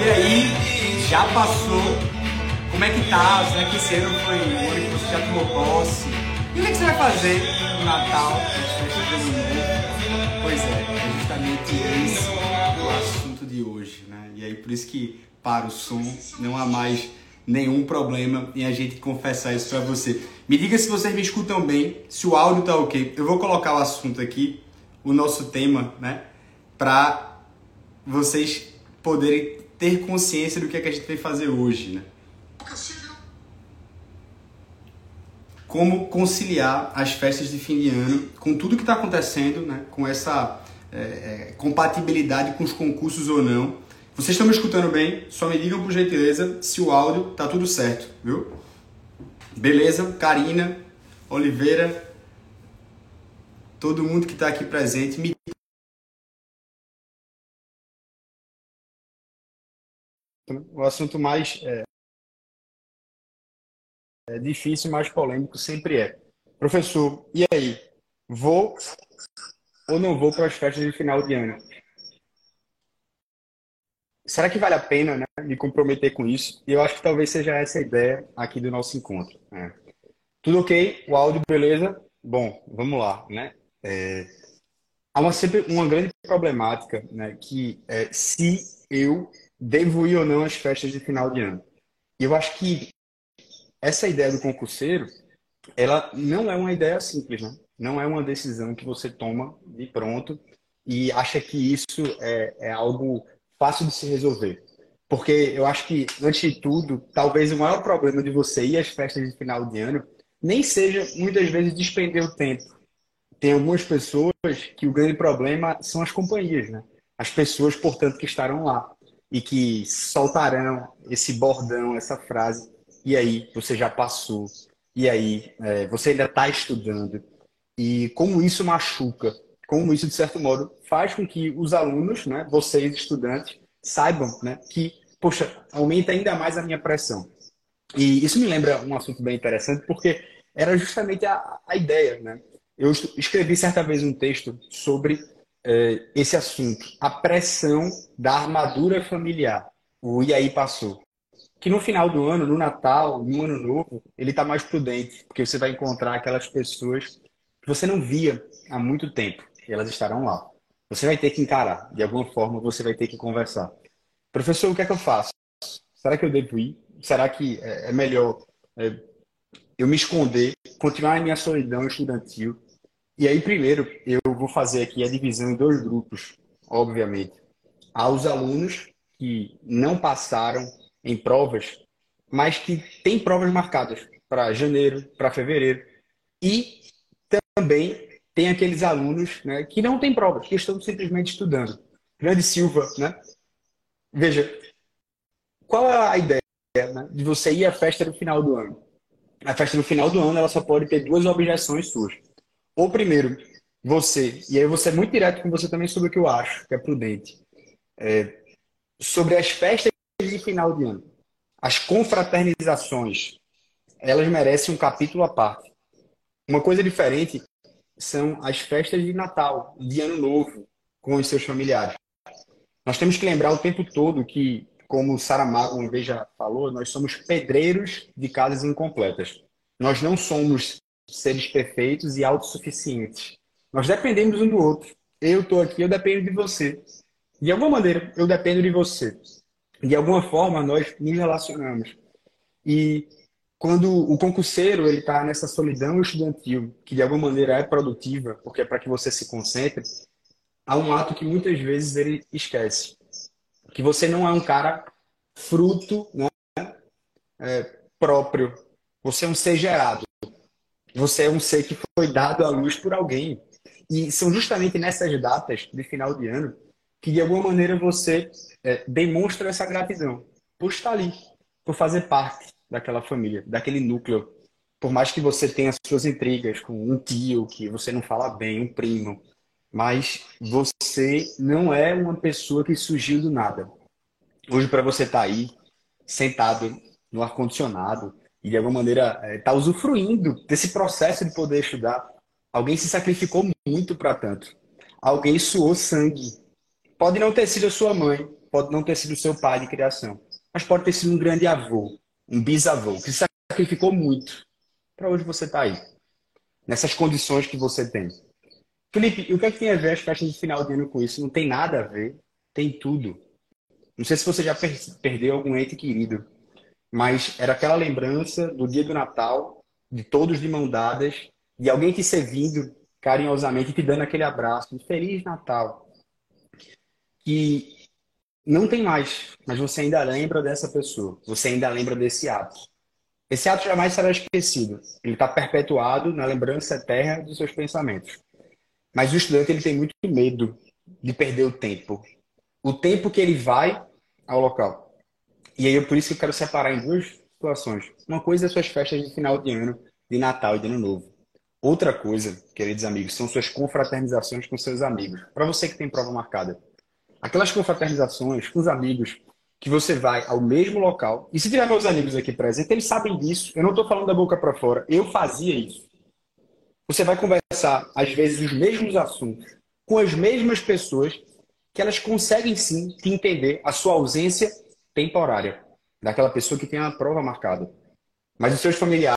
E aí, já passou? Como é que tá? Será que esse ano foi o ano que você já tomou posse? E o que, é que você vai fazer no Natal? Pois é, é justamente esse o assunto de hoje, né? E aí, por isso que para o som não há mais nenhum problema em a gente confessar isso para você. Me diga se vocês me escutam bem, se o áudio tá ok. Eu vou colocar o assunto aqui, o nosso tema, né? Para vocês poderem ter consciência do que, é que a gente vai fazer hoje, né? Como conciliar as festas de fim de ano com tudo que está acontecendo, né? Com essa é, é, compatibilidade com os concursos ou não vocês estão me escutando bem? Só me digam por gentileza se o áudio tá tudo certo, viu? Beleza? Karina, Oliveira, todo mundo que está aqui presente, me o assunto mais é, é difícil, mais polêmico sempre é. Professor, e aí? Vou ou não vou para as festas de final de ano? será que vale a pena né, me comprometer com isso? E eu acho que talvez seja essa a ideia aqui do nosso encontro. Né? Tudo ok? O áudio, beleza? Bom, vamos lá, né? É, há uma, sempre uma grande problemática, né? Que é se eu devo ir ou não às festas de final de ano. E eu acho que essa ideia do concurseiro, ela não é uma ideia simples, né? Não é uma decisão que você toma de pronto e acha que isso é, é algo fácil de se resolver. Porque eu acho que, antes de tudo, talvez o maior problema de você ir às festas de final de ano nem seja, muitas vezes, despender o tempo. Tem algumas pessoas que o grande problema são as companhias, né? As pessoas, portanto, que estarão lá e que soltarão esse bordão, essa frase. E aí, você já passou. E aí, é, você ainda está estudando. E como isso machuca como isso, de certo modo, faz com que os alunos, né, vocês, estudantes, saibam né, que, poxa, aumenta ainda mais a minha pressão. E isso me lembra um assunto bem interessante, porque era justamente a, a ideia. Né? Eu escrevi certa vez um texto sobre eh, esse assunto, a pressão da armadura familiar. O e aí passou. Que no final do ano, no Natal, no Ano Novo, ele está mais prudente, porque você vai encontrar aquelas pessoas que você não via há muito tempo elas estarão lá. Você vai ter que encarar, de alguma forma você vai ter que conversar. Professor, o que é que eu faço? Será que eu devo ir? Será que é, é melhor é, eu me esconder, continuar em minha solidão estudantil? E aí, primeiro, eu vou fazer aqui a divisão em dois grupos, obviamente. Há os alunos que não passaram em provas, mas que têm provas marcadas para janeiro, para fevereiro. E também tem aqueles alunos né, que não têm provas, que estão simplesmente estudando. Grande Silva, né? Veja, qual é a ideia né, de você ir à festa no final do ano? A festa no final do ano ela só pode ter duas objeções suas. Ou primeiro, você, e aí vou ser muito direto com você também sobre o que eu acho, que é prudente, é, sobre as festas de final de ano. As confraternizações, elas merecem um capítulo à parte. Uma coisa diferente são as festas de Natal, de Ano Novo, com os seus familiares. Nós temos que lembrar o tempo todo que, como Saramago uma vez já falou, nós somos pedreiros de casas incompletas. Nós não somos seres perfeitos e autossuficientes. Nós dependemos um do outro. Eu estou aqui, eu dependo de você. De alguma maneira, eu dependo de você. De alguma forma, nós nos relacionamos. E quando o concurseiro ele está nessa solidão estudantil, que de alguma maneira é produtiva, porque é para que você se concentre, há um ato que muitas vezes ele esquece, que você não é um cara fruto né, é, próprio, você é um ser gerado, você é um ser que foi dado à luz por alguém. E são justamente nessas datas de final de ano que de alguma maneira você é, demonstra essa gratidão por estar ali, por fazer parte daquela família, daquele núcleo. Por mais que você tenha suas intrigas com um tio que você não fala bem, um primo, mas você não é uma pessoa que surgiu do nada. Hoje, para você estar tá aí, sentado no ar-condicionado, e de alguma maneira está eh, usufruindo desse processo de poder estudar, alguém se sacrificou muito para tanto. Alguém suou sangue. Pode não ter sido a sua mãe, pode não ter sido seu pai de criação, mas pode ter sido um grande avô, um bisavô, que se sacrificou muito para hoje você estar tá aí, nessas condições que você tem. Felipe, o que é que tem a ver as festas de final de ano com isso? Não tem nada a ver, tem tudo. Não sei se você já per perdeu algum ente querido, mas era aquela lembrança do dia do Natal, de todos de mão dadas, de alguém te servindo carinhosamente, te dando aquele abraço, de Feliz Natal. Que não tem mais, mas você ainda lembra dessa pessoa, você ainda lembra desse ato. Esse ato jamais será esquecido. Ele está perpetuado na lembrança eterna dos seus pensamentos. Mas o estudante ele tem muito medo de perder o tempo. O tempo que ele vai ao local. E aí, é por isso que eu quero separar em duas situações. Uma coisa é suas festas de final de ano, de Natal e de Ano Novo. Outra coisa, queridos amigos, são suas confraternizações com seus amigos. Para você que tem prova marcada. Aquelas confraternizações com os amigos que você vai ao mesmo local. E se tiver meus amigos aqui presentes, eles sabem disso. Eu não estou falando da boca para fora. Eu fazia isso. Você vai conversar, às vezes, os mesmos assuntos com as mesmas pessoas que elas conseguem sim te entender a sua ausência temporária daquela pessoa que tem a prova marcada. Mas os seus familiares,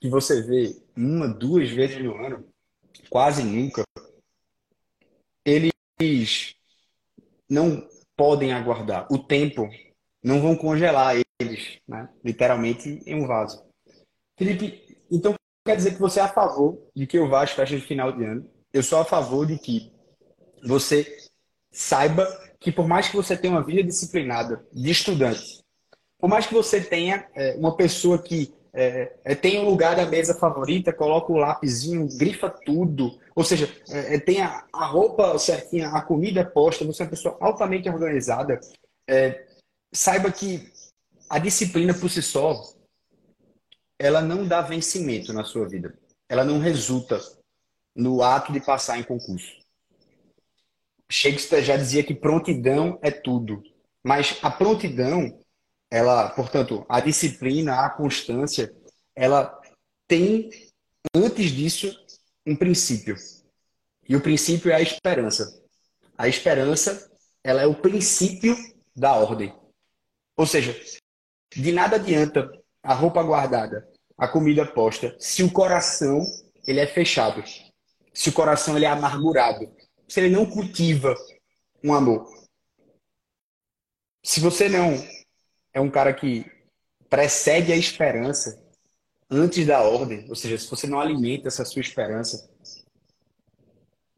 que você vê uma, duas vezes no ano, quase nunca, eles não podem aguardar. O tempo não vão congelar eles, né? literalmente, em um vaso. Felipe, então quer dizer que você é a favor de que eu vá às festas de final de ano. Eu sou a favor de que você saiba que por mais que você tenha uma vida disciplinada de estudante, por mais que você tenha é, uma pessoa que é, é, tem um lugar da mesa favorita, coloca o lápisinho, grifa tudo, ou seja, é, é tem a, a, roupa certinha, a comida posta, você é uma pessoa altamente organizada, é, saiba que a disciplina por si só ela não dá vencimento na sua vida. Ela não resulta no ato de passar em concurso. Shakespeare já dizia que prontidão é tudo. Mas a prontidão, ela, portanto, a disciplina, a constância, ela tem, antes disso, um princípio. E o princípio é a esperança. A esperança, ela é o princípio da ordem. Ou seja, de nada adianta a roupa guardada, a comida posta, se o coração ele é fechado, se o coração ele é amargurado, se ele não cultiva um amor. Se você não é um cara que precede a esperança antes da ordem, ou seja, se você não alimenta essa sua esperança,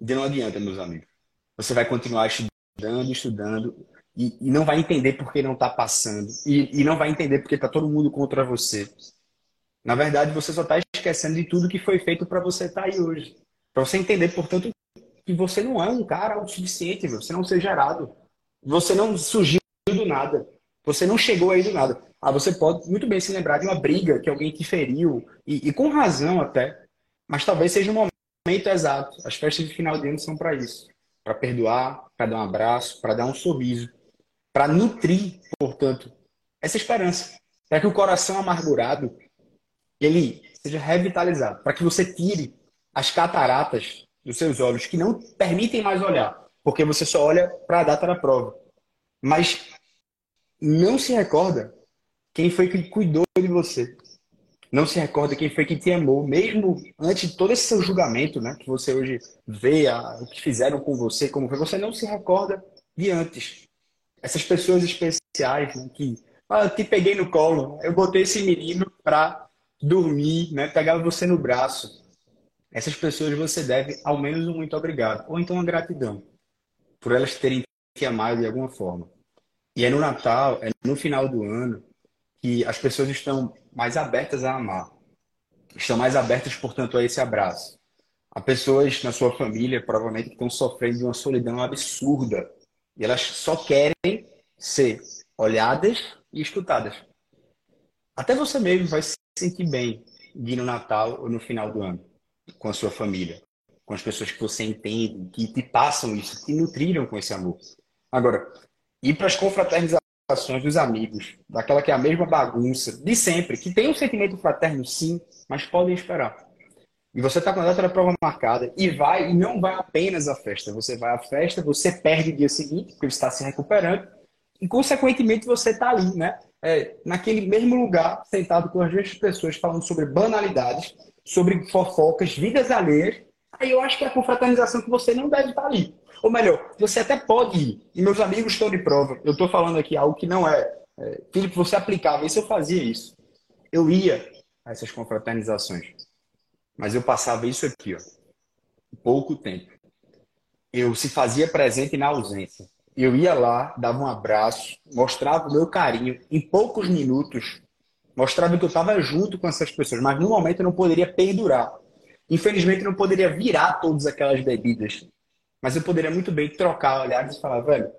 de não adianta, meus amigos. Você vai continuar estudando, estudando, e, e não vai entender por que não está passando. E, e, não vai entender porque está todo mundo contra você. Na verdade, você só está esquecendo de tudo que foi feito para você estar tá aí hoje. Para você entender, portanto, que você não é um cara autossuficiente, você não ser gerado. Você não surgiu do nada. Você não chegou aí do nada. Ah, você pode muito bem se lembrar de uma briga que alguém te feriu, e, e com razão até, mas talvez seja o momento exato. As festas de final de ano são para isso. Para perdoar, para dar um abraço, para dar um sorriso para nutrir, portanto, essa esperança, para que o coração amargurado ele seja revitalizado, para que você tire as cataratas dos seus olhos que não permitem mais olhar, porque você só olha para a data da prova. Mas não se recorda quem foi que cuidou de você. Não se recorda quem foi que te amou, mesmo antes de todo esse seu julgamento, né, que você hoje vê, a, o que fizeram com você, como foi, você não se recorda de antes essas pessoas especiais né, que ah, te peguei no colo, eu botei esse menino para dormir, né, pegar você no braço. Essas pessoas você deve ao menos um muito obrigado, ou então uma gratidão, por elas terem te amado de alguma forma. E é no Natal, é no final do ano, que as pessoas estão mais abertas a amar. Estão mais abertas, portanto, a esse abraço. Há pessoas na sua família, provavelmente, que estão sofrendo de uma solidão absurda e elas só querem ser olhadas e escutadas. Até você mesmo vai se sentir bem de ir no Natal ou no final do ano com a sua família, com as pessoas que você entende, que te passam isso, que nutriram com esse amor. Agora, ir para as confraternizações dos amigos, daquela que é a mesma bagunça de sempre, que tem um sentimento fraterno sim, mas podem esperar. E você está com a data da prova marcada e vai, e não vai apenas à festa. Você vai à festa, você perde o dia seguinte, porque está se recuperando, e consequentemente você está ali, né? É, naquele mesmo lugar, sentado com as mesmas pessoas, falando sobre banalidades, sobre fofocas, vidas alheias. Aí eu acho que é a confraternização que você não deve estar ali. Ou melhor, você até pode ir. E meus amigos estão de prova. Eu estou falando aqui algo que não é, é. Felipe, você aplicava isso, eu fazia isso. Eu ia a essas confraternizações. Mas eu passava isso aqui, ó. Pouco tempo. Eu se fazia presente na ausência. Eu ia lá, dava um abraço, mostrava o meu carinho. Em poucos minutos, mostrava que eu estava junto com essas pessoas. Mas no momento eu não poderia perdurar. Infelizmente, eu não poderia virar todas aquelas bebidas mas eu poderia muito bem trocar olhares e falar, velho,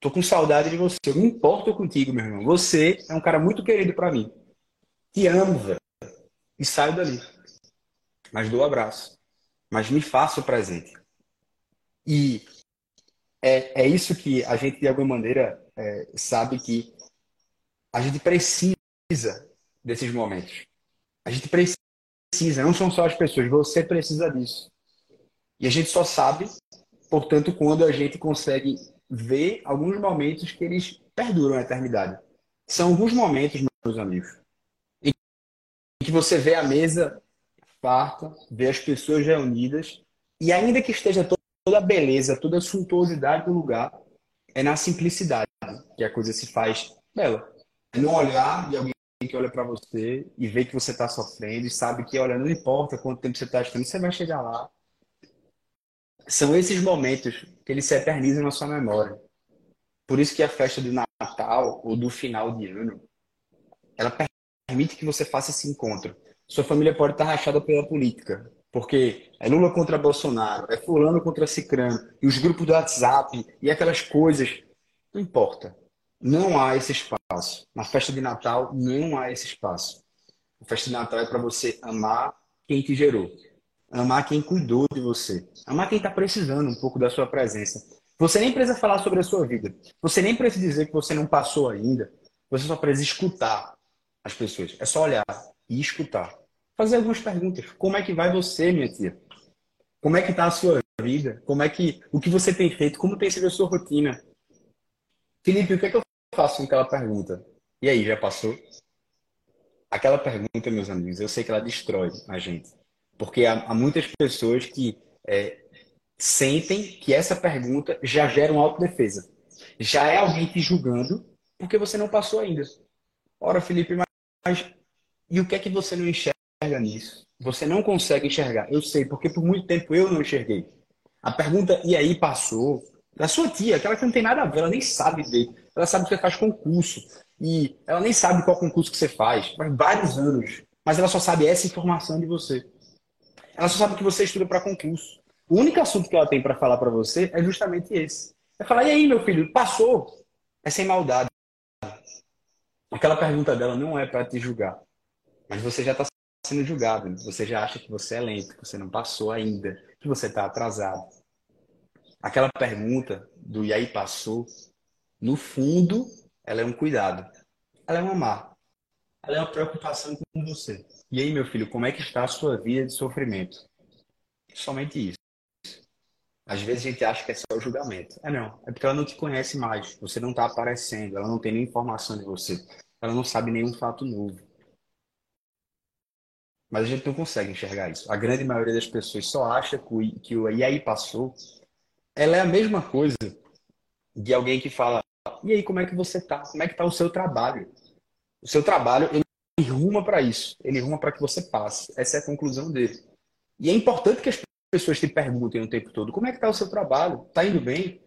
tô com saudade de você. Eu me importo contigo, meu irmão. Você é um cara muito querido para mim. Te amo, velho. E saio dali. Mas dou um abraço. Mas me faço presente. E é, é isso que a gente, de alguma maneira, é, sabe que a gente precisa desses momentos. A gente precisa, não são só as pessoas, você precisa disso. E a gente só sabe Portanto, quando a gente consegue ver alguns momentos que eles perduram a eternidade. São alguns momentos, meus amigos, em que você vê a mesa farta, vê as pessoas reunidas, e ainda que esteja toda a beleza, toda a suntuosidade do lugar, é na simplicidade que a coisa se faz bela. É no olhar de alguém que olha para você e vê que você está sofrendo e sabe que, olha, não importa quanto tempo você está estando, você vai chegar lá são esses momentos que eles se eternizam na sua memória. Por isso que a festa do Natal ou do final de ano, ela permite que você faça esse encontro. Sua família pode estar rachada pela política, porque é Lula contra Bolsonaro, é fulano contra Cicrano, e os grupos do WhatsApp, e aquelas coisas. Não importa. Não há esse espaço. Na festa de Natal, não há esse espaço. A festa de Natal é para você amar quem te gerou. Amar quem cuidou de você. Amar quem está precisando um pouco da sua presença. Você nem precisa falar sobre a sua vida. Você nem precisa dizer que você não passou ainda. Você só precisa escutar as pessoas. É só olhar e escutar. Fazer algumas perguntas. Como é que vai você, minha tia? Como é que está a sua vida? Como é que o que você tem feito? Como tem sido a sua rotina? Felipe, o que é que eu faço aquela pergunta? E aí, já passou? Aquela pergunta, meus amigos, eu sei que ela destrói a gente. Porque há, há muitas pessoas que é, sentem que essa pergunta já gera uma autodefesa. Já é alguém te julgando porque você não passou ainda. Ora, Felipe, mas e o que é que você não enxerga nisso? Você não consegue enxergar. Eu sei, porque por muito tempo eu não enxerguei. A pergunta, e aí passou? Da sua tia, aquela que não tem nada a ver, ela nem sabe ver. Ela sabe que você faz concurso. E ela nem sabe qual concurso que você faz. Faz vários anos. Mas ela só sabe essa informação de você. Ela só sabe que você estuda para concurso. O único assunto que ela tem para falar para você é justamente esse. É falar, e aí, meu filho, passou? É sem maldade. Aquela pergunta dela não é para te julgar. Mas você já está sendo julgado. Você já acha que você é lento, que você não passou ainda, que você está atrasado. Aquela pergunta do e aí passou, no fundo, ela é um cuidado. Ela é um amar. Ela é uma preocupação com você. E aí, meu filho, como é que está a sua vida de sofrimento? Somente isso. Às vezes a gente acha que é só o julgamento. É não. É porque ela não te conhece mais. Você não está aparecendo. Ela não tem nenhuma informação de você. Ela não sabe nenhum fato novo. Mas a gente não consegue enxergar isso. A grande maioria das pessoas só acha que o, que o e aí passou. Ela é a mesma coisa de alguém que fala: e aí, como é que você tá? Como é que tá o seu trabalho? O seu trabalho, ele ruma para isso. Ele ruma para que você passe. Essa é a conclusão dele. E é importante que as pessoas te perguntem o tempo todo: como é que está o seu trabalho? Está indo bem?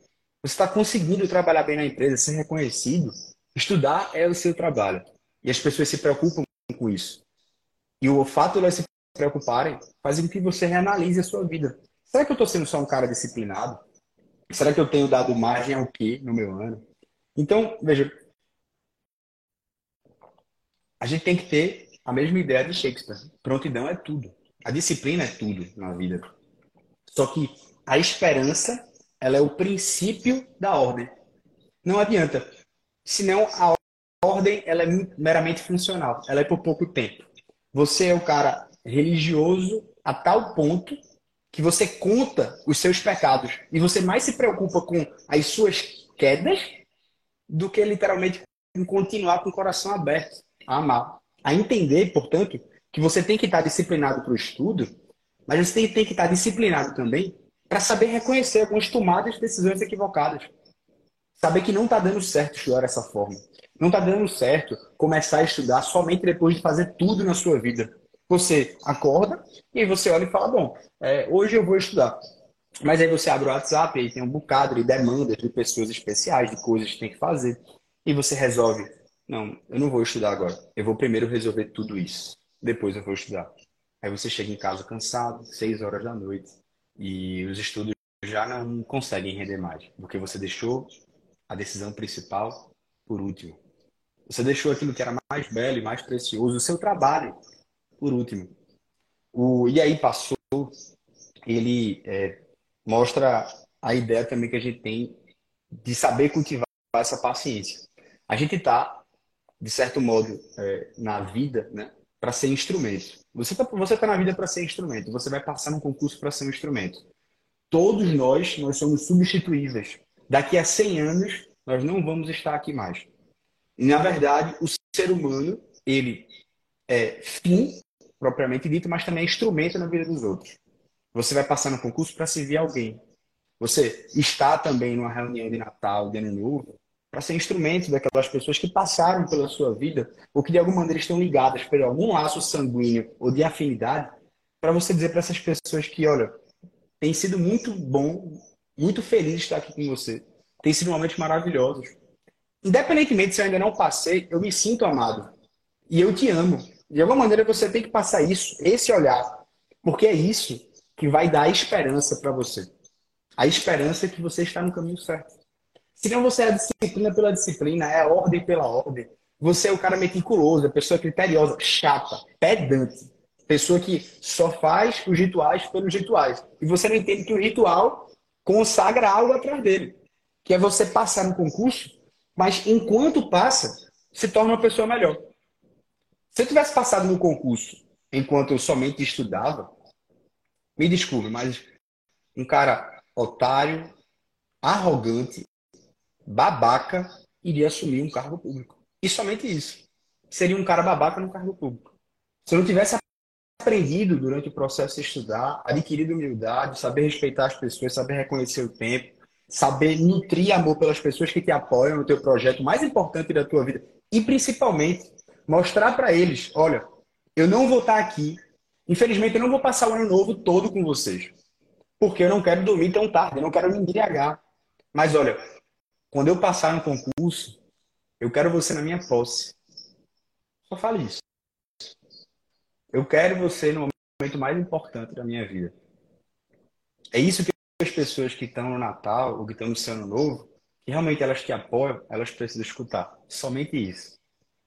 Você está conseguindo trabalhar bem na empresa, ser reconhecido? Estudar é o seu trabalho. E as pessoas se preocupam com isso. E o fato de elas se preocuparem faz com que você reanalise a sua vida. Será que eu estou sendo só um cara disciplinado? Será que eu tenho dado margem ao quê no meu ano? Então, veja, a gente tem que ter a mesma ideia de Shakespeare. Prontidão é tudo. A disciplina é tudo na vida. Só que a esperança, ela é o princípio da ordem. Não adianta. Senão a ordem, ela é meramente funcional. Ela é por pouco tempo. Você é o cara religioso a tal ponto que você conta os seus pecados e você mais se preocupa com as suas quedas do que literalmente continuar com o coração aberto a amar. A entender, portanto, que você tem que estar disciplinado para o estudo, mas você tem, tem que estar disciplinado também para saber reconhecer algumas tomadas de decisões equivocadas. Saber que não está dando certo estudar dessa forma. Não está dando certo começar a estudar somente depois de fazer tudo na sua vida. Você acorda e aí você olha e fala: Bom, é, hoje eu vou estudar. Mas aí você abre o WhatsApp e tem um bocado de demandas de pessoas especiais, de coisas que tem que fazer. E você resolve: Não, eu não vou estudar agora. Eu vou primeiro resolver tudo isso. Depois eu vou estudar. Aí você chega em casa cansado, seis horas da noite, e os estudos já não conseguem render mais, porque você deixou a decisão principal por último. Você deixou aquilo que era mais belo e mais precioso, o seu trabalho, por último. O, e aí passou, ele é, mostra a ideia também que a gente tem de saber cultivar essa paciência. A gente está, de certo modo, é, na vida, né, para ser instrumento. Você está você tá na vida para ser instrumento. Você vai passar num concurso para ser um instrumento. Todos nós, nós somos substituíveis. Daqui a 100 anos, nós não vamos estar aqui mais. E, na verdade, o ser humano, ele é fim, propriamente dito, mas também é instrumento na vida dos outros. Você vai passar no concurso para servir alguém. Você está também numa reunião de Natal, de Ano Novo, para ser instrumento daquelas pessoas que passaram pela sua vida ou que de alguma maneira estão ligadas por algum laço sanguíneo ou de afinidade, para você dizer para essas pessoas que, olha, tem sido muito bom, muito feliz estar aqui com você. Tem sido momentos maravilhosos. Independentemente se eu ainda não passei, eu me sinto amado. E eu te amo. De alguma maneira você tem que passar isso, esse olhar. Porque é isso que vai dar esperança para você. A esperança que você está no caminho certo. Senão você é a disciplina pela disciplina, é a ordem pela ordem. Você é o cara meticuloso, a pessoa criteriosa, chata, pedante. Pessoa que só faz os rituais pelos rituais. E você não entende que o ritual consagra algo atrás dele. Que é você passar no concurso mas enquanto passa, se torna uma pessoa melhor. Se eu tivesse passado no concurso enquanto eu somente estudava, me desculpe, mas um cara otário, arrogante, babaca, iria assumir um cargo público. E somente isso. Seria um cara babaca no cargo público. Se eu não tivesse aprendido durante o processo de estudar, adquirido humildade, saber respeitar as pessoas, saber reconhecer o tempo, saber nutrir amor pelas pessoas que te apoiam no teu projeto mais importante da tua vida e principalmente mostrar para eles, olha, eu não vou estar aqui, infelizmente eu não vou passar o ano novo todo com vocês, porque eu não quero dormir tão tarde, eu não quero me embriagar. Mas olha, quando eu passar no concurso, eu quero você na minha posse. Só fale isso. Eu quero você no momento mais importante da minha vida. É isso que as pessoas que estão no Natal ou que estão no seu ano novo, que realmente elas te apoiam, elas precisam escutar. Somente isso.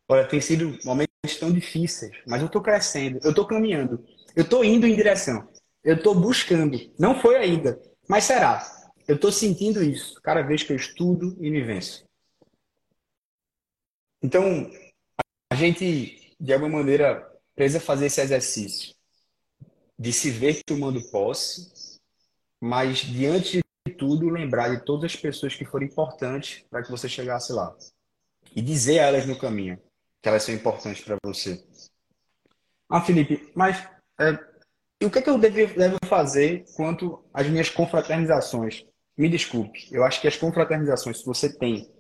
Olha, tem sido momentos tão difíceis, mas eu estou crescendo, eu estou caminhando, eu estou indo em direção, eu estou buscando. Não foi ainda, mas será. Eu estou sentindo isso cada vez que eu estudo e me venço. Então, a gente, de alguma maneira, precisa fazer esse exercício de se ver tomando posse mas diante de tudo, lembrar de todas as pessoas que foram importantes para que você chegasse lá. E dizer a elas no caminho que elas são importantes para você. Ah, Felipe, mas é, o que, é que eu devo, devo fazer quanto às minhas confraternizações? Me desculpe, eu acho que as confraternizações, se você tem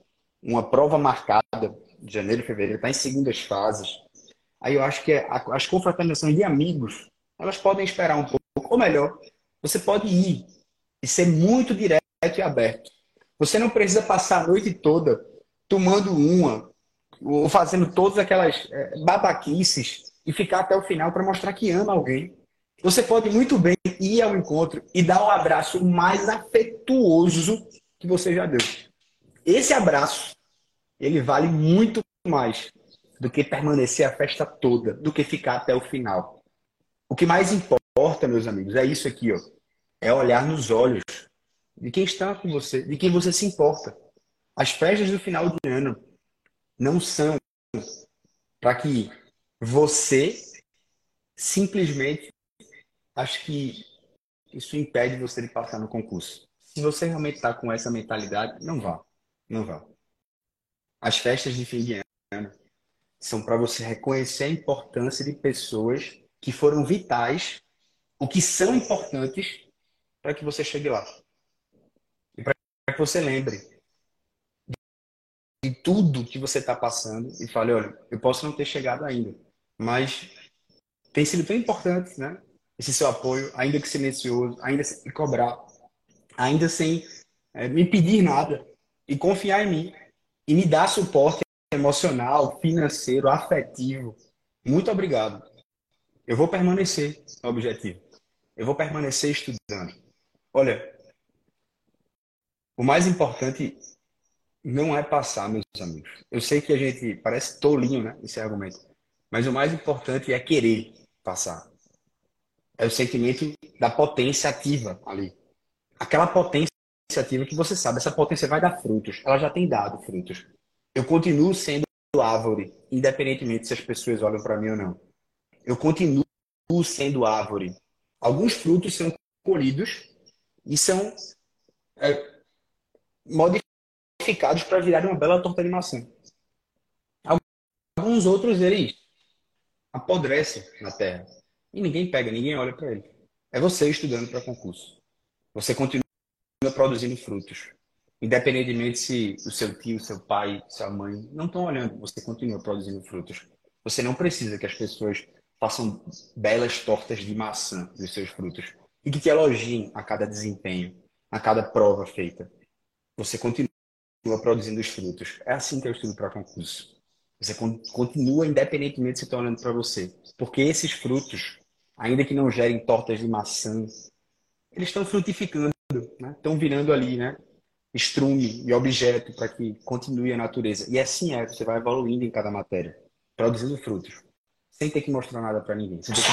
uma prova marcada de janeiro fevereiro, está em segundas fases, aí eu acho que é, as confraternizações de amigos, elas podem esperar um pouco, ou melhor, você pode ir e ser muito direto e aberto. Você não precisa passar a noite toda tomando uma ou fazendo todas aquelas é, babaquices e ficar até o final para mostrar que ama alguém. Você pode muito bem ir ao encontro e dar o abraço mais afetuoso que você já deu. Esse abraço, ele vale muito mais do que permanecer a festa toda, do que ficar até o final. O que mais importa, meus amigos, é isso aqui, ó é olhar nos olhos de quem está com você, de quem você se importa. As festas do final de ano não são para que você simplesmente acho que isso impede você de passar no concurso. Se você realmente está com essa mentalidade, não vá. Não vá. As festas de fim de ano são para você reconhecer a importância de pessoas que foram vitais, o que são importantes para que você chegue lá. E para que você lembre de tudo que você está passando e fale, olha, eu posso não ter chegado ainda, mas tem sido tão importante, né? Esse seu apoio, ainda que silencioso, ainda sem cobrar, ainda sem é, me pedir nada e confiar em mim e me dar suporte emocional, financeiro, afetivo. Muito obrigado. Eu vou permanecer no objetivo. Eu vou permanecer estudando. Olha, o mais importante não é passar, meus amigos. Eu sei que a gente parece tolinho, né? Esse argumento. Mas o mais importante é querer passar. É o sentimento da potência ativa ali. Aquela potência ativa que você sabe, essa potência vai dar frutos. Ela já tem dado frutos. Eu continuo sendo árvore, independentemente se as pessoas olham para mim ou não. Eu continuo sendo árvore. Alguns frutos são colhidos e são é, modificados para virar uma bela torta de maçã. Alguns outros eles apodrecem na terra e ninguém pega, ninguém olha para ele. É você estudando para concurso. Você continua produzindo frutos. Independentemente se o seu tio, seu pai, sua mãe não estão olhando, você continua produzindo frutos. Você não precisa que as pessoas façam belas tortas de maçã dos seus frutos e que te elogiem a cada desempenho, a cada prova feita. Você continua produzindo os frutos. É assim que eu estudo para concurso. Você continua independentemente se estão olhando para você. Porque esses frutos, ainda que não gerem tortas de maçã, eles estão frutificando, né? estão virando ali, né? estrume e objeto para que continue a natureza. E assim é, você vai evoluindo em cada matéria, produzindo frutos, sem ter que mostrar nada para ninguém, sem ter que.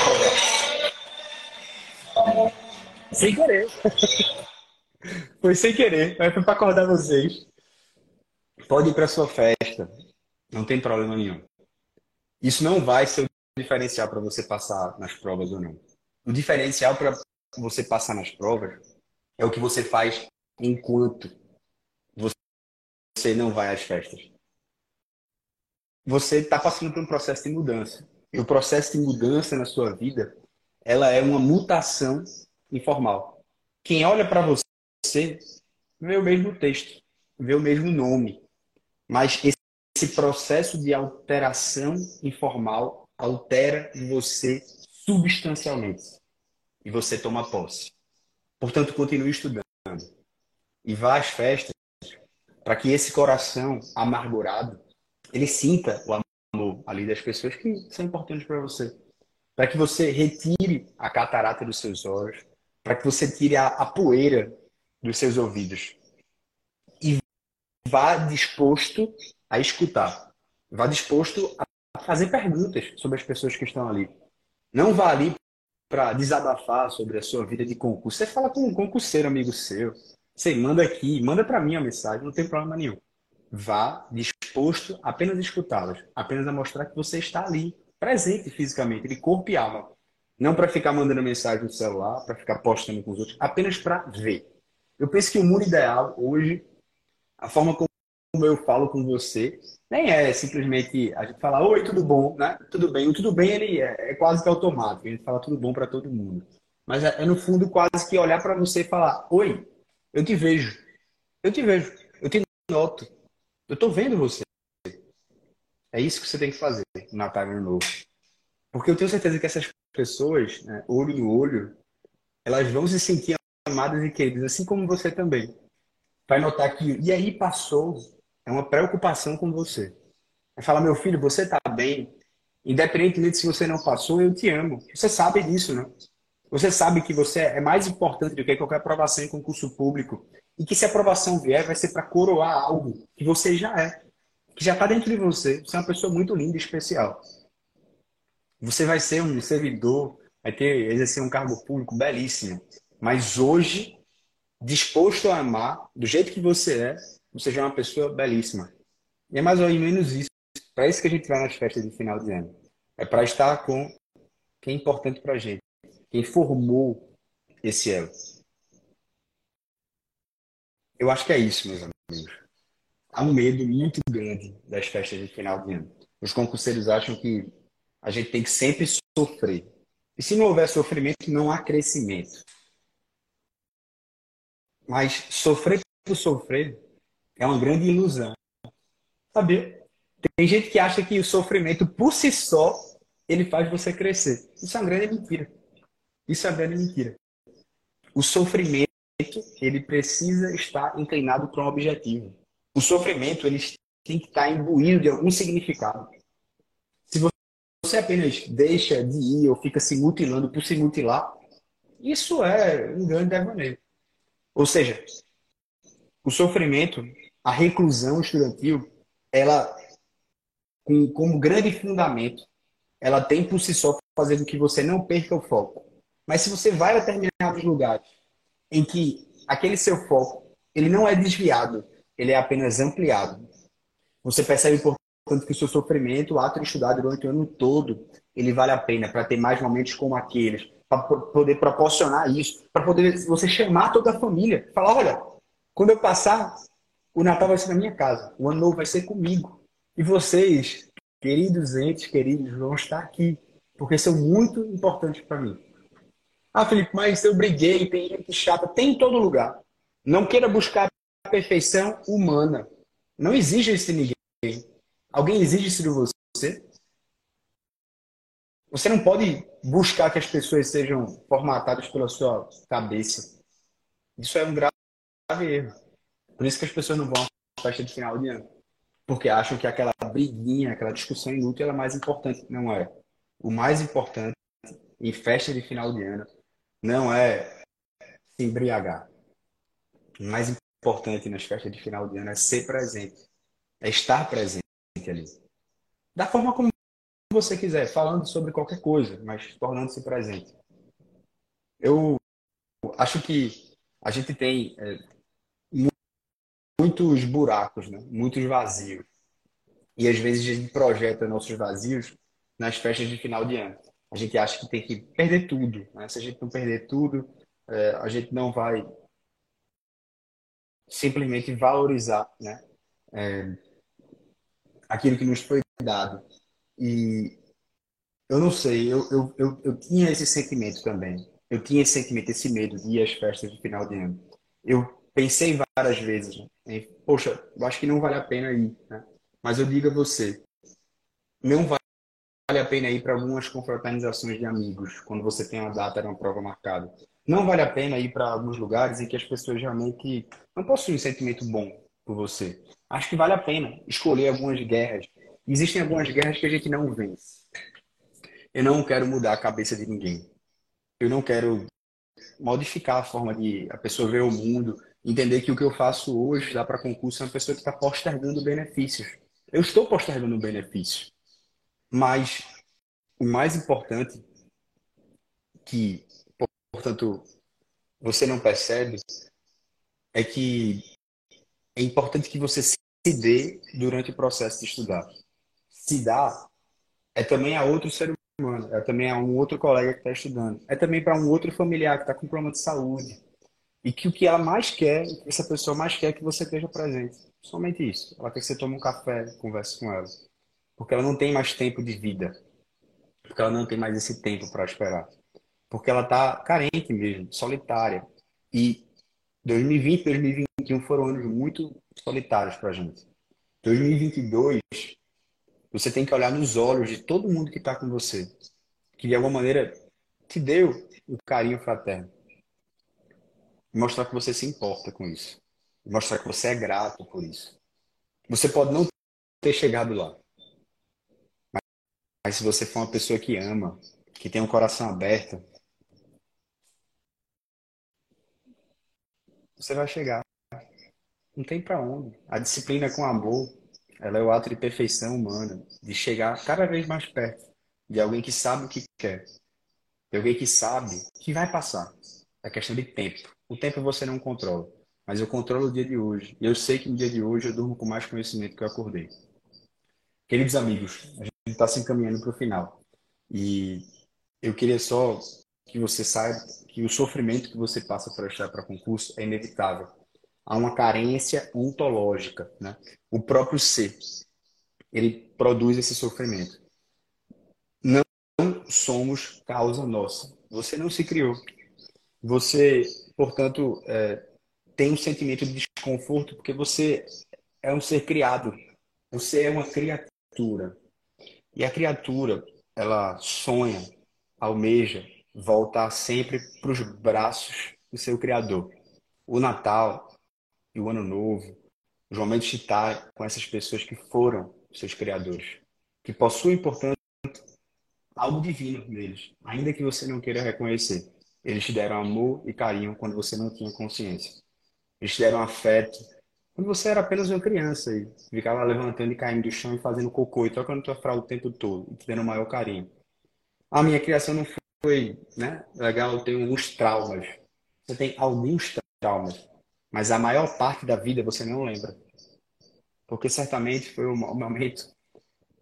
Sem querer. Foi sem querer, mas foi para acordar vocês. Pode ir para sua festa, não tem problema nenhum. Isso não vai ser o diferencial para você passar nas provas ou não. O diferencial para você passar nas provas é o que você faz enquanto você não vai às festas. Você está passando por um processo de mudança. E o processo de mudança na sua vida, ela é uma mutação informal. Quem olha para você vê o mesmo texto, vê o mesmo nome, mas esse processo de alteração informal altera você substancialmente. E você toma posse. Portanto, continue estudando. E vá às festas para que esse coração amargurado ele sinta o amor ali das pessoas que são importantes para você, para que você retire a catarata dos seus olhos, para que você tire a, a poeira dos seus ouvidos vá disposto a escutar, vá disposto a fazer perguntas sobre as pessoas que estão ali. Não vá ali para desabafar sobre a sua vida de concurso. Você fala com um concurseiro amigo seu. Você manda aqui, manda para mim a mensagem, não tem problema nenhum. Vá disposto a apenas escutá-las, apenas a mostrar que você está ali, presente fisicamente, de corpo e alma. Não para ficar mandando mensagem no celular, para ficar postando com os outros, apenas para ver. Eu penso que o mundo ideal hoje, a forma como eu falo com você, nem é simplesmente a gente falar oi, tudo bom, né? Tudo bem. O tudo bem ele é, é quase que automático, a gente fala tudo bom para todo mundo. Mas é, é no fundo quase que olhar para você e falar oi, eu te vejo. Eu te vejo. Eu te noto. Eu tô vendo você. É isso que você tem que fazer no Natal Novo. Porque eu tenho certeza que essas pessoas, né, olho no olho, elas vão se sentir amadas e queridas, assim como você também. Vai notar que, e aí passou, é uma preocupação com você. Vai falar, meu filho, você tá bem, independentemente se você não passou, eu te amo. Você sabe disso, né? Você sabe que você é mais importante do que qualquer aprovação em concurso público. E que se a aprovação vier, vai ser para coroar algo que você já é. Que já está dentro de você. Você é uma pessoa muito linda e especial. Você vai ser um servidor, vai ter, exercer um cargo público belíssimo. Mas hoje, disposto a amar, do jeito que você é, você já é uma pessoa belíssima. E é mais ou menos isso. Para isso que a gente vai nas festas de final de ano. É para estar com quem é importante para a gente quem formou esse elo. Eu acho que é isso, meus amigos. há um medo muito grande das festas de final de ano. Os concurseiros acham que a gente tem que sempre sofrer. E se não houver sofrimento, não há crescimento. Mas sofrer por sofrer é uma grande ilusão. Sabe? Tem gente que acha que o sofrimento por si só ele faz você crescer. Isso é uma grande mentira. Isso é uma grande mentira. O sofrimento ele precisa estar inclinado para um objetivo. O sofrimento ele tem que estar imbuído de algum significado. Se você apenas deixa de ir ou fica se mutilando por se mutilar, isso é um grande devaneio. Ou seja, o sofrimento, a reclusão estudantil, ela, com, como grande fundamento, ela tem por si só fazer com que você não perca o foco. Mas se você vai a determinados lugares em que aquele seu foco ele não é desviado, ele é apenas ampliado. Você percebe, portanto, que o seu sofrimento, o ato de estudar durante o ano todo, ele vale a pena para ter mais momentos como aqueles, para poder proporcionar isso, para poder você chamar toda a família, falar, olha, quando eu passar, o Natal vai ser na minha casa, o Ano Novo vai ser comigo. E vocês, queridos entes queridos, vão estar aqui, porque são muito importantes para mim. Ah, Felipe, mas eu briguei, tem gente chata, tem em todo lugar. Não queira buscar a perfeição humana. Não exige isso de ninguém. Alguém exige isso de você? Você não pode buscar que as pessoas sejam formatadas pela sua cabeça. Isso é um grave erro. Por isso que as pessoas não vão à festa de final de ano. Porque acham que aquela briguinha, aquela discussão inútil é mais importante. Não é. O mais importante em festa de final de ano não é se embriagar. O mais importante nas festas de final de ano é ser presente, é estar presente ali. Da forma como você quiser, falando sobre qualquer coisa, mas tornando-se presente. Eu acho que a gente tem é, muitos buracos, né? muitos vazios. E às vezes a gente projeta nossos vazios nas festas de final de ano a gente acha que tem que perder tudo. Né? Se a gente não perder tudo, é, a gente não vai simplesmente valorizar né? É, aquilo que nos foi dado. E eu não sei, eu, eu, eu, eu tinha esse sentimento também. Eu tinha esse sentimento, esse medo de ir às festas de final de ano. Eu pensei várias vezes, né? em, poxa, eu acho que não vale a pena ir. Né? Mas eu digo a você, não vale vale a pena ir para algumas confraternizações de amigos, quando você tem uma data uma prova marcada. Não vale a pena ir para alguns lugares em que as pessoas realmente não possuem um sentimento bom por você. Acho que vale a pena escolher algumas guerras. Existem algumas guerras que a gente não vence. Eu não quero mudar a cabeça de ninguém. Eu não quero modificar a forma de a pessoa ver o mundo, entender que o que eu faço hoje dá para concurso é uma pessoa que está postergando benefícios. Eu estou postergando benefícios. Mas o mais importante que, portanto, você não percebe é que é importante que você se dê durante o processo de estudar. Se dá é também a outro ser humano, é também a um outro colega que está estudando, é também para um outro familiar que está com problema de saúde. E que o que ela mais quer, o que essa pessoa mais quer é que você esteja presente. Somente isso. Ela quer que você tome um café, converse com ela porque ela não tem mais tempo de vida, porque ela não tem mais esse tempo para esperar, porque ela está carente mesmo, solitária. E 2020 e 2021 foram anos muito solitários para a gente. 2022, você tem que olhar nos olhos de todo mundo que está com você, que de alguma maneira te deu o carinho fraterno. Mostrar que você se importa com isso. Mostrar que você é grato por isso. Você pode não ter chegado lá. Mas se você for uma pessoa que ama, que tem um coração aberto, você vai chegar. Não tem para onde. A disciplina com amor, ela é o ato de perfeição humana, de chegar cada vez mais perto de alguém que sabe o que quer, de alguém que sabe que vai passar. É questão de tempo. O tempo você não controla, mas eu controlo o dia de hoje. E eu sei que no dia de hoje eu durmo com mais conhecimento que eu acordei. Queridos amigos, a gente está se encaminhando para o final. E eu queria só que você saiba que o sofrimento que você passa para estar para concurso é inevitável. Há uma carência ontológica, né? O próprio ser, ele produz esse sofrimento. Não somos causa nossa. Você não se criou. Você, portanto, é, tem um sentimento de desconforto porque você é um ser criado. Você é uma criatura. E a criatura, ela sonha, almeja voltar sempre para os braços do seu Criador. O Natal e o Ano Novo, os momentos de estar com essas pessoas que foram seus criadores, que possuem, portanto, algo divino neles, ainda que você não queira reconhecer. Eles te deram amor e carinho quando você não tinha consciência. Eles te deram afeto quando você era apenas uma criança e ficava levantando e caindo do chão e fazendo cocô e trocando tua fralda o tempo todo e te dando o maior carinho. A minha criação não foi né, legal, eu tenho alguns traumas. Você tem alguns traumas, mas a maior parte da vida você não lembra. Porque certamente foi o momento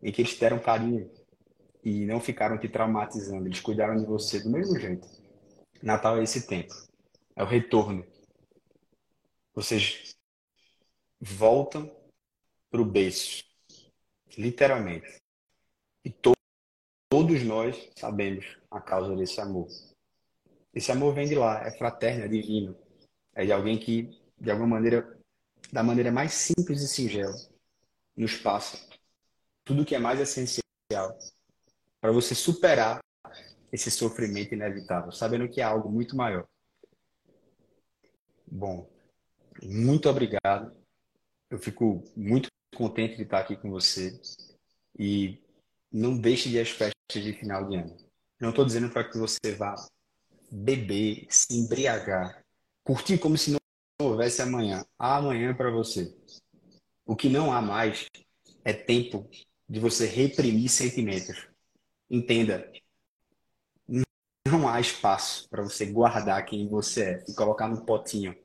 em que eles deram carinho e não ficaram te traumatizando, eles cuidaram de você do mesmo jeito. Natal é esse tempo, é o retorno. Vocês voltam para o berço, literalmente. E to todos nós sabemos a causa desse amor. Esse amor vem de lá, é fraterno, é divino. É de alguém que, de alguma maneira, da maneira mais simples e singela, nos passa tudo que é mais essencial para você superar esse sofrimento inevitável, sabendo que é algo muito maior. Bom, muito obrigado. Eu fico muito contente de estar aqui com você e não deixe de às festas de final de ano. Não estou dizendo para que você vá beber, se embriagar, curtir como se não houvesse amanhã. Há amanhã para você. O que não há mais é tempo de você reprimir sentimentos. Entenda, não há espaço para você guardar quem você é e colocar no potinho.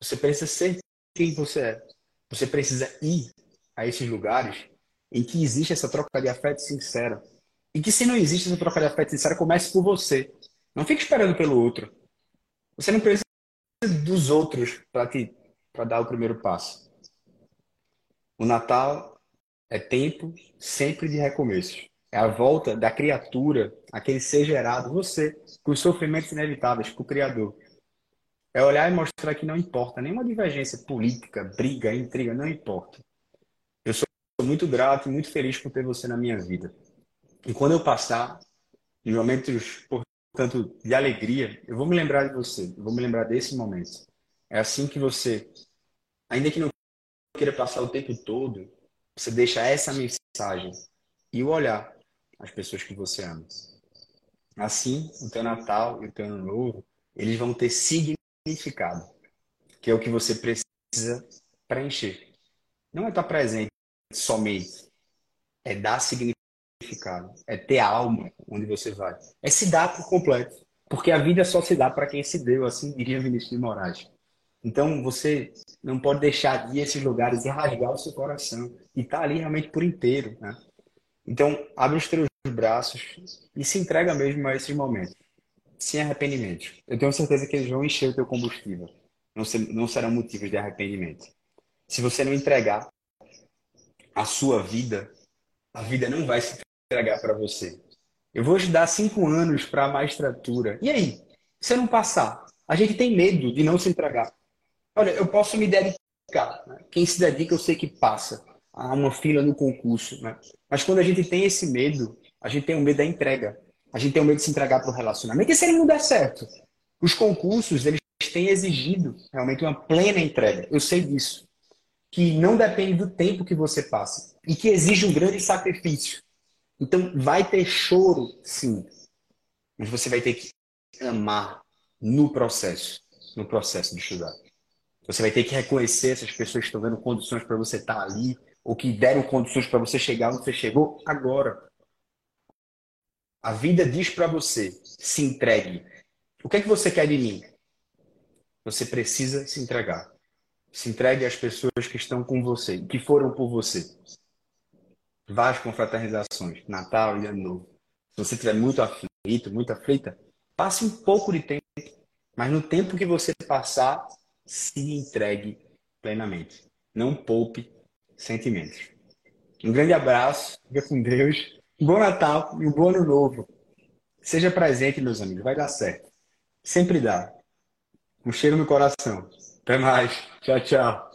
Você precisa ser quem você é. Você precisa ir a esses lugares em que existe essa troca de afeto sincera. E que se não existe essa troca de afeto sincera, comece por você. Não fique esperando pelo outro. Você não precisa dos outros para para dar o primeiro passo. O Natal é tempo sempre de recomeço. É a volta da criatura, aquele ser gerado, você, com os sofrimentos inevitáveis, para o Criador. É olhar e mostrar que não importa, nenhuma divergência política, briga, intriga, não importa. Eu sou muito grato e muito feliz por ter você na minha vida. E quando eu passar, em momentos, portanto, de alegria, eu vou me lembrar de você, eu vou me lembrar desse momento. É assim que você, ainda que não queira passar o tempo todo, você deixa essa mensagem e o olhar as pessoas que você ama. Assim, o teu Natal e o teu Ano Novo, eles vão ter significado, que é o que você precisa preencher. Não é estar presente somente, é dar significado, é ter alma onde você vai, é se dar por completo, porque a vida só se dá para quem se deu, assim diria Vinícius de Moraes. Então você não pode deixar de ir a esses lugares e rasgar o seu coração e estar tá ali realmente por inteiro, né? Então, abre os teus braços e se entrega mesmo a esses momentos, sem arrependimento. Eu tenho certeza que eles vão encher o teu combustível. Não, ser, não serão motivos de arrependimento. Se você não entregar a sua vida, a vida não vai se entregar para você. Eu vou te dar cinco anos para a magistratura. E aí? Se não passar? A gente tem medo de não se entregar. Olha, eu posso me dedicar. Né? Quem se dedica, eu sei que passa a uma fila no concurso. Né? Mas quando a gente tem esse medo, a gente tem o medo da entrega. A gente tem o medo de se entregar para o relacionamento. E se ele não der certo? Os concursos, eles têm exigido realmente uma plena entrega. Eu sei disso. Que não depende do tempo que você passa. E que exige um grande sacrifício. Então, vai ter choro, sim. Mas você vai ter que amar no processo. No processo de estudar. Você vai ter que reconhecer essas pessoas que estão dando condições para você estar ali, ou que deram condições para você chegar onde você chegou agora. A vida diz para você: se entregue. O que é que você quer de mim? Você precisa se entregar. Se entregue às pessoas que estão com você, que foram por você. Várias confraternizações, Natal e Ano Novo. Se você estiver muito aflito, muito aflita, passe um pouco de tempo. Mas no tempo que você passar, se entregue plenamente. Não poupe sentimentos. Um grande abraço, fica com Deus. Um bom Natal e um bom Ano Novo. Seja presente, meus amigos, vai dar certo. Sempre dá. Um cheiro no coração. Até mais. Tchau, tchau.